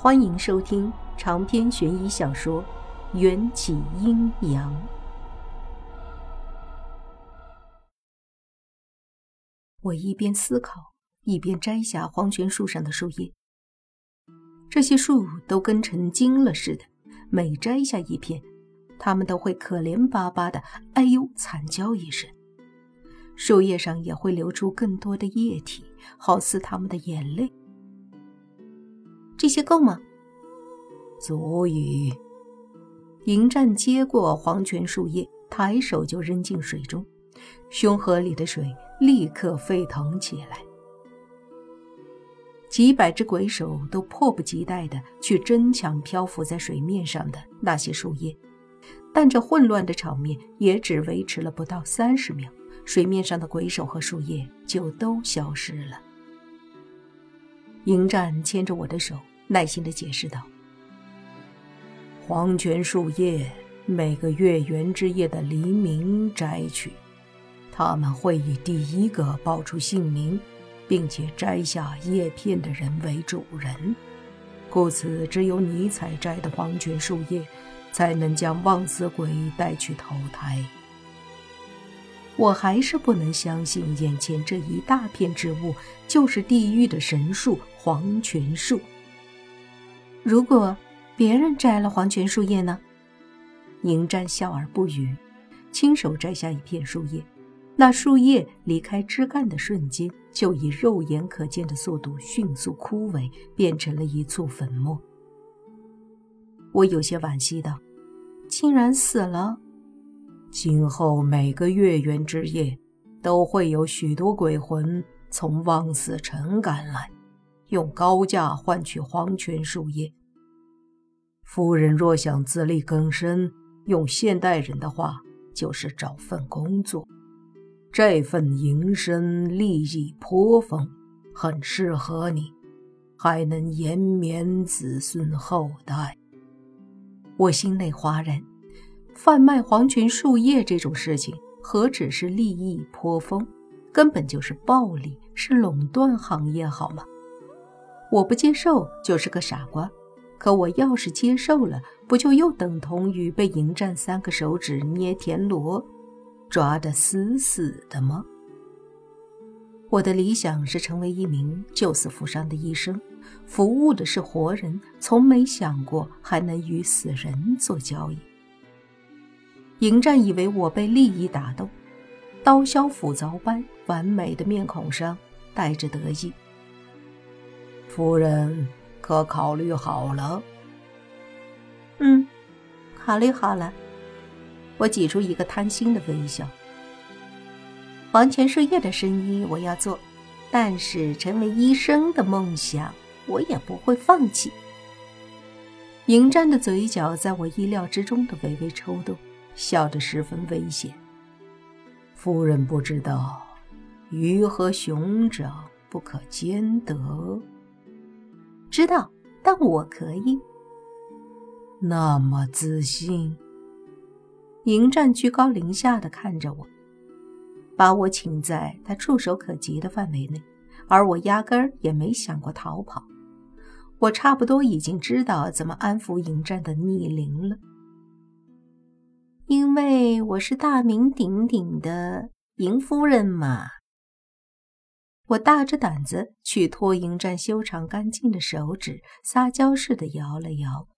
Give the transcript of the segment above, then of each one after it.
欢迎收听长篇悬疑小说《缘起阴阳》。我一边思考，一边摘下黄泉树上的树叶。这些树都跟成精了似的，每摘下一片，它们都会可怜巴巴的“哎呦”惨叫一声，树叶上也会流出更多的液体，好似它们的眼泪。这些够吗？足以。迎战接过黄泉树叶，抬手就扔进水中，胸河里的水立刻沸腾起来。几百只鬼手都迫不及待地去争抢漂浮在水面上的那些树叶，但这混乱的场面也只维持了不到三十秒，水面上的鬼手和树叶就都消失了。迎战牵着我的手，耐心地解释道：“黄泉树叶每个月圆之夜的黎明摘取，他们会以第一个报出姓名，并且摘下叶片的人为主人。故此，只有你采摘的黄泉树叶，才能将枉死鬼带去投胎。”我还是不能相信，眼前这一大片植物就是地狱的神树——黄泉树。如果别人摘了黄泉树叶呢？迎战笑而不语，亲手摘下一片树叶。那树叶离开枝干的瞬间，就以肉眼可见的速度迅速枯萎，变成了一簇粉末。我有些惋惜道：“竟然死了。”今后每个月圆之夜，都会有许多鬼魂从望死城赶来，用高价换取黄泉树叶。夫人若想自力更生，用现代人的话就是找份工作。这份营生利益颇丰，很适合你，还能延绵子孙后代。我心内哗然。贩卖黄泉树叶这种事情，何止是利益颇丰，根本就是暴利，是垄断行业，好吗？我不接受就是个傻瓜。可我要是接受了，不就又等同于被迎战三个手指捏田螺，抓得死死的吗？我的理想是成为一名救死扶伤的医生，服务的是活人，从没想过还能与死人做交易。迎战以为我被利益打动，刀削斧凿般完美的面孔上带着得意。夫人可考虑好了？嗯，考虑好了。我挤出一个贪心的微笑。黄泉树叶的生意我要做，但是成为医生的梦想我也不会放弃。迎战的嘴角在我意料之中的微微抽动。笑得十分危险。夫人不知道，鱼和熊掌不可兼得。知道，但我可以。那么自信。迎战居高临下的看着我，把我请在他触手可及的范围内，而我压根儿也没想过逃跑。我差不多已经知道怎么安抚迎战的逆鳞了。因为我是大名鼎鼎的迎夫人嘛，我大着胆子去托迎战修长干净的手指，撒娇似的摇了摇。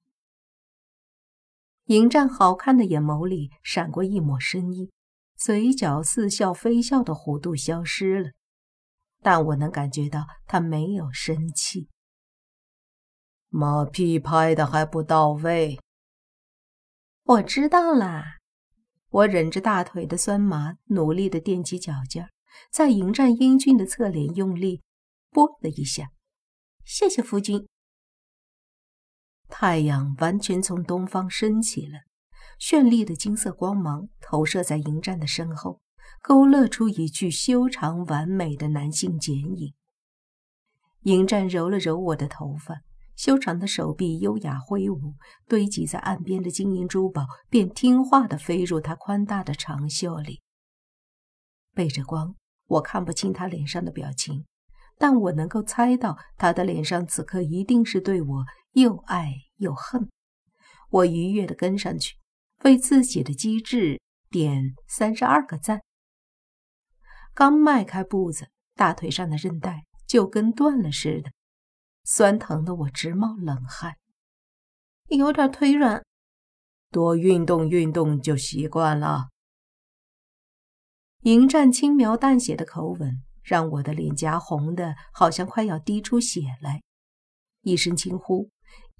迎战好看的眼眸里闪过一抹深意，嘴角似笑非笑的弧度消失了，但我能感觉到他没有生气。马屁拍的还不到位，我知道啦。我忍着大腿的酸麻，努力的踮起脚尖儿，在迎战英俊的侧脸用力拨了一下。谢谢夫君。太阳完全从东方升起了，绚丽的金色光芒投射在迎战的身后，勾勒出一具修长完美的男性剪影。迎战揉了揉我的头发。修长的手臂优雅挥舞，堆积在岸边的金银珠宝便听话地飞入他宽大的长袖里。背着光，我看不清他脸上的表情，但我能够猜到他的脸上此刻一定是对我又爱又恨。我愉悦地跟上去，为自己的机智点三十二个赞。刚迈开步子，大腿上的韧带就跟断了似的，酸疼的我直冒冷汗，有点腿软。多运动运动就习惯了。迎战轻描淡写的口吻，让我的脸颊红的好像快要滴出血来。一声惊呼，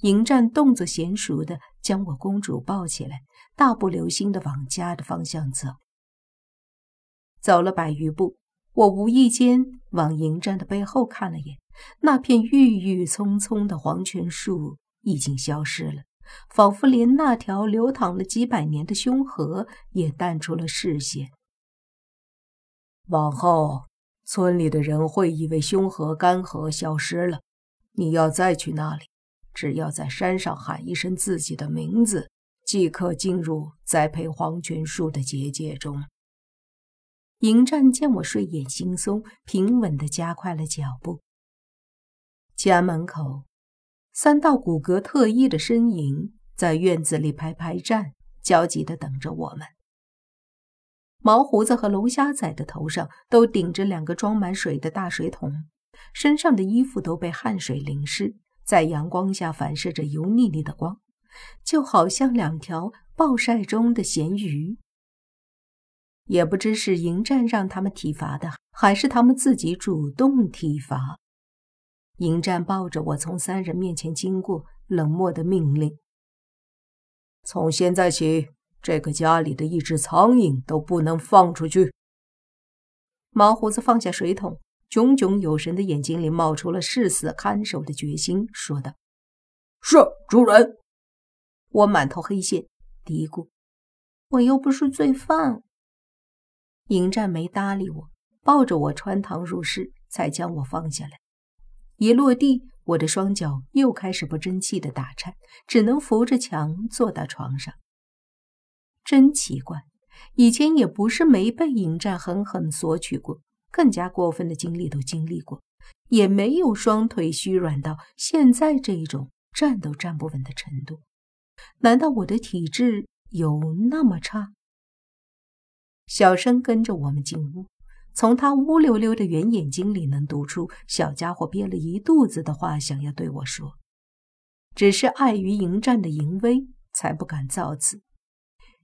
迎战动作娴熟的将我公主抱起来，大步流星的往家的方向走。走了百余步，我无意间往迎战的背后看了眼，那片郁郁葱葱的黄泉树已经消失了，仿佛连那条流淌了几百年的凶河也淡出了视线。往后，村里的人会以为凶河干涸消失了。你要再去那里，只要在山上喊一声自己的名字，即可进入栽培黄泉树的结界中。迎战见我睡眼惺忪，平稳地加快了脚步。家门口，三道骨骼特异的身影在院子里排排站，焦急地等着我们。毛胡子和龙虾仔的头上都顶着两个装满水的大水桶，身上的衣服都被汗水淋湿，在阳光下反射着油腻腻的光，就好像两条暴晒中的咸鱼。也不知是迎战让他们体罚的，还是他们自己主动体罚。迎战抱着我从三人面前经过，冷漠的命令：“从现在起，这个家里的一只苍蝇都不能放出去。”毛胡子放下水桶，炯炯有神的眼睛里冒出了誓死看守的决心，说道：“是，主人。”我满头黑线，嘀咕：“我又不是罪犯。”迎战没搭理我，抱着我穿堂入室，才将我放下来。一落地，我的双脚又开始不争气的打颤，只能扶着墙坐到床上。真奇怪，以前也不是没被迎战狠狠索取过，更加过分的经历都经历过，也没有双腿虚软到现在这一种站都站不稳的程度。难道我的体质有那么差？小生跟着我们进屋，从他乌溜溜的圆眼睛里能读出小家伙憋了一肚子的话想要对我说，只是碍于迎战的淫威，才不敢造次。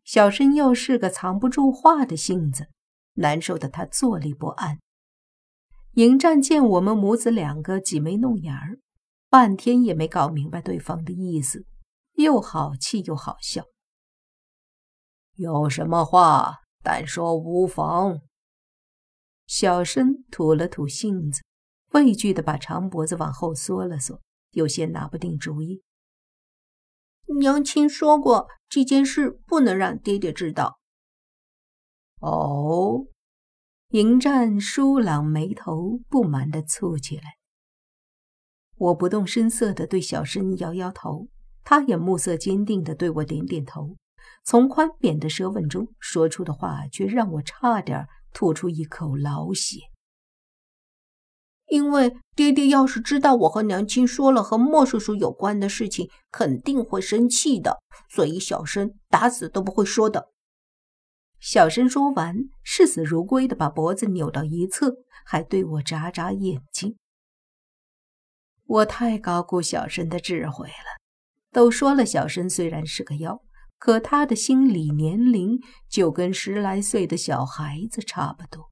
小生又是个藏不住话的性子，难受的他坐立不安。迎战见我们母子两个挤眉弄眼儿，半天也没搞明白对方的意思，又好气又好笑。有什么话？但说无妨。小生吐了吐信子，畏惧的把长脖子往后缩了缩，有些拿不定主意。娘亲说过，这件事不能让爹爹知道。哦，迎战舒朗眉头不满的蹙起来。我不动声色的对小生摇摇头，他也目色坚定的对我点点头。从宽扁的舌吻中说出的话，却让我差点吐出一口老血。因为爹爹要是知道我和娘亲说了和莫叔叔有关的事情，肯定会生气的，所以小生打死都不会说的。小生说完，视死如归的把脖子扭到一侧，还对我眨眨眼睛。我太高估小生的智慧了。都说了，小生虽然是个妖。可他的心理年龄就跟十来岁的小孩子差不多，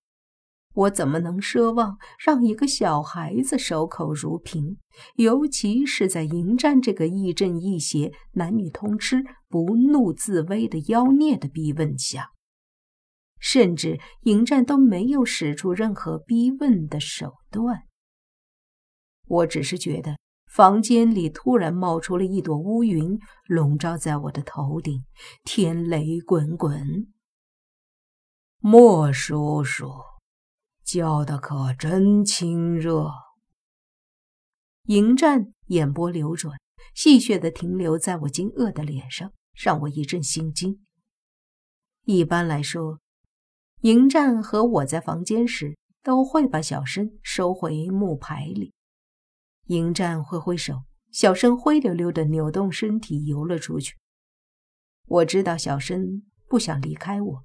我怎么能奢望让一个小孩子守口如瓶？尤其是在迎战这个亦正亦邪、男女通吃、不怒自威的妖孽的逼问下，甚至迎战都没有使出任何逼问的手段。我只是觉得。房间里突然冒出了一朵乌云，笼罩在我的头顶，天雷滚滚。莫叔叔，叫的可真亲热。迎战眼波流转，戏谑的停留在我惊愕的脸上，让我一阵心惊。一般来说，迎战和我在房间时，都会把小生收回木牌里。迎战挥挥手，小生灰溜溜的扭动身体游了出去。我知道小生不想离开我，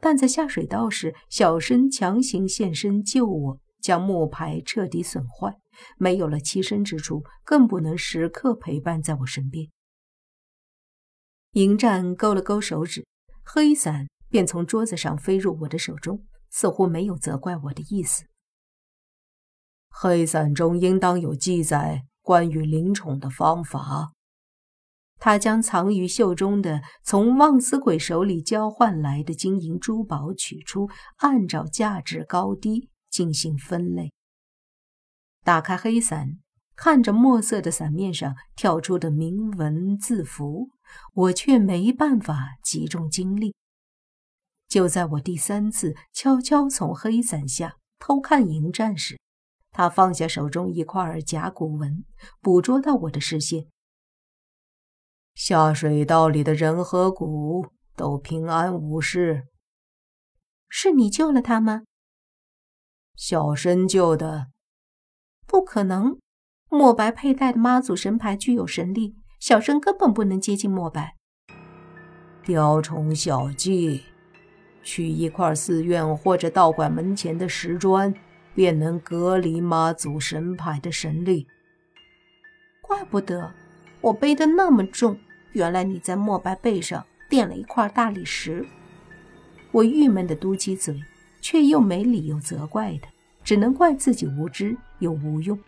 但在下水道时，小生强行现身救我，将木牌彻底损坏，没有了栖身之处，更不能时刻陪伴在我身边。迎战勾了勾手指，黑伞便从桌子上飞入我的手中，似乎没有责怪我的意思。黑伞中应当有记载关于灵宠的方法。他将藏于袖中的从望思鬼手里交换来的金银珠宝取出，按照价值高低进行分类。打开黑伞，看着墨色的伞面上跳出的铭文字符，我却没办法集中精力。就在我第三次悄悄从黑伞下偷看迎战时，他放下手中一块甲骨文，捕捉到我的视线。下水道里的人和蛊都平安无事。是你救了他吗？小生救的。不可能，墨白佩戴的妈祖神牌具有神力，小生根本不能接近墨白。雕虫小技，取一块寺院或者道馆门前的石砖，便能隔离妈祖神牌的神力。怪不得我背的那么重。原来你在墨白背上垫了一块大理石，我郁闷的嘟起嘴，却又没理由责怪他，只能怪自己无知又无用。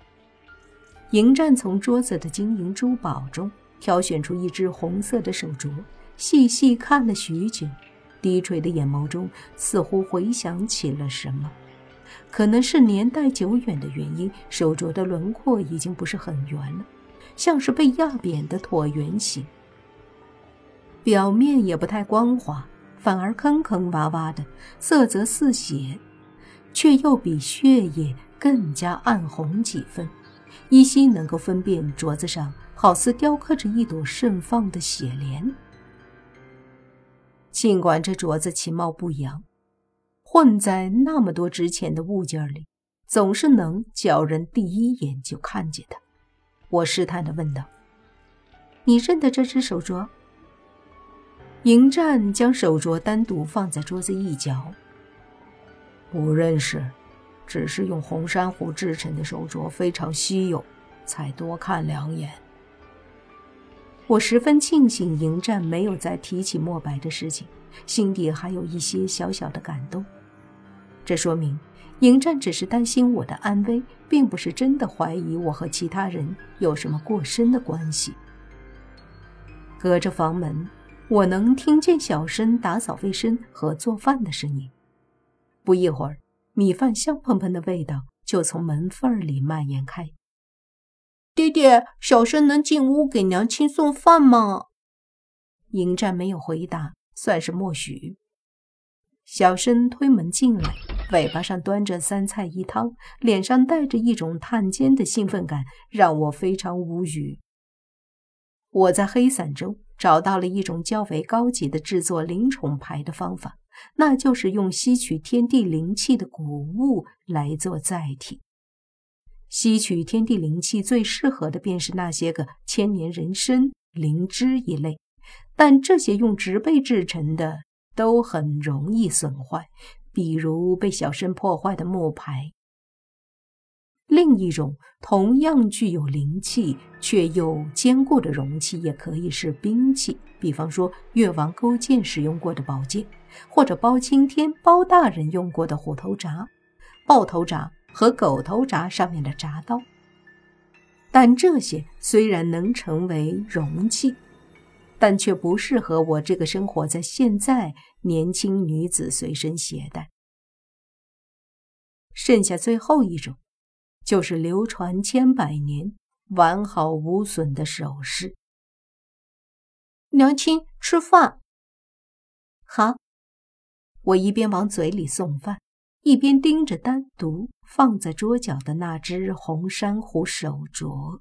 迎战从桌子的金银珠宝中挑选出一只红色的手镯，细细看了许久，低垂的眼眸中似乎回想起了什么。可能是年代久远的原因，手镯的轮廓已经不是很圆了，像是被压扁的椭圆形。表面也不太光滑，反而坑坑洼洼的，色泽似血，却又比血液更加暗红几分，依稀能够分辨镯子上好似雕刻着一朵盛放的血莲。尽管这镯子其貌不扬，混在那么多值钱的物件里，总是能叫人第一眼就看见它。我试探地问道：“你认得这只手镯？”迎战将手镯单独放在桌子一角。不认识，只是用红珊瑚制成的手镯非常稀有，才多看两眼。我十分庆幸迎战没有再提起墨白的事情，心底还有一些小小的感动。这说明迎战只是担心我的安危，并不是真的怀疑我和其他人有什么过深的关系。隔着房门。我能听见小生打扫卫生和做饭的声音。不一会儿，米饭香喷喷的味道就从门缝里蔓延开。爹爹，小生能进屋给娘亲送饭吗？迎战没有回答，算是默许。小生推门进来，尾巴上端着三菜一汤，脸上带着一种探监的兴奋感，让我非常无语。我在黑伞中。找到了一种较为高级的制作灵宠牌的方法，那就是用吸取天地灵气的谷物来做载体。吸取天地灵气最适合的便是那些个千年人参、灵芝一类，但这些用植被制成的都很容易损坏，比如被小生破坏的木牌。另一种同样具有灵气却又坚固的容器，也可以是兵器，比方说越王勾践使用过的宝剑，或者包青天包大人用过的虎头铡、豹头铡和狗头铡上面的铡刀。但这些虽然能成为容器，但却不适合我这个生活在现在年轻女子随身携带。剩下最后一种。就是流传千百年、完好无损的首饰。娘亲，吃饭。好，我一边往嘴里送饭，一边盯着单独放在桌角的那只红珊瑚手镯。